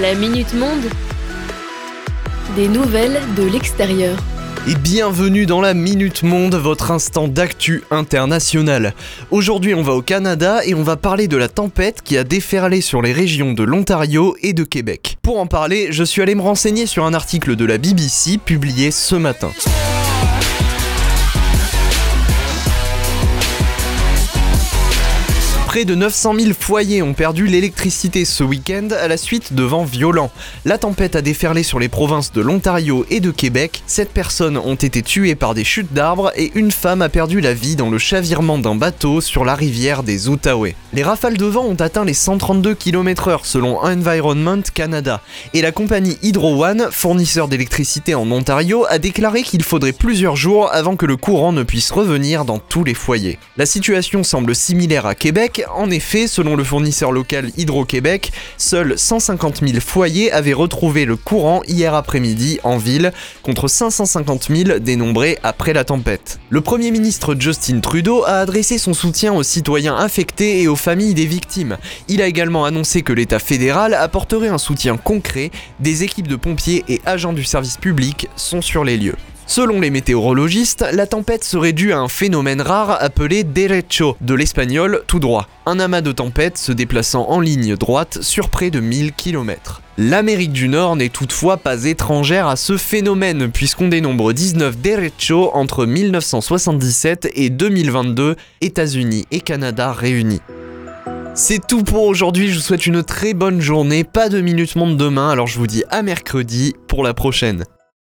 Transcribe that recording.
La Minute Monde. Des nouvelles de l'extérieur. Et bienvenue dans la Minute Monde, votre instant d'actu international. Aujourd'hui on va au Canada et on va parler de la tempête qui a déferlé sur les régions de l'Ontario et de Québec. Pour en parler, je suis allé me renseigner sur un article de la BBC publié ce matin. Près de 900 000 foyers ont perdu l'électricité ce week-end à la suite de vents violents. La tempête a déferlé sur les provinces de l'Ontario et de Québec. Sept personnes ont été tuées par des chutes d'arbres et une femme a perdu la vie dans le chavirement d'un bateau sur la rivière des Outaouais. Les rafales de vent ont atteint les 132 km/h selon Environment Canada. Et la compagnie Hydro One, fournisseur d'électricité en Ontario, a déclaré qu'il faudrait plusieurs jours avant que le courant ne puisse revenir dans tous les foyers. La situation semble similaire à Québec en effet, selon le fournisseur local Hydro-Québec, seuls 150 000 foyers avaient retrouvé le courant hier après-midi en ville, contre 550 000 dénombrés après la tempête. Le Premier ministre Justin Trudeau a adressé son soutien aux citoyens affectés et aux familles des victimes. Il a également annoncé que l'État fédéral apporterait un soutien concret, des équipes de pompiers et agents du service public sont sur les lieux. Selon les météorologistes, la tempête serait due à un phénomène rare appelé derecho, de l'espagnol tout droit, un amas de tempêtes se déplaçant en ligne droite sur près de 1000 km. L'Amérique du Nord n'est toutefois pas étrangère à ce phénomène puisqu'on dénombre 19 derecho entre 1977 et 2022, États-Unis et Canada réunis. C'est tout pour aujourd'hui, je vous souhaite une très bonne journée, pas de minute monde demain, alors je vous dis à mercredi pour la prochaine.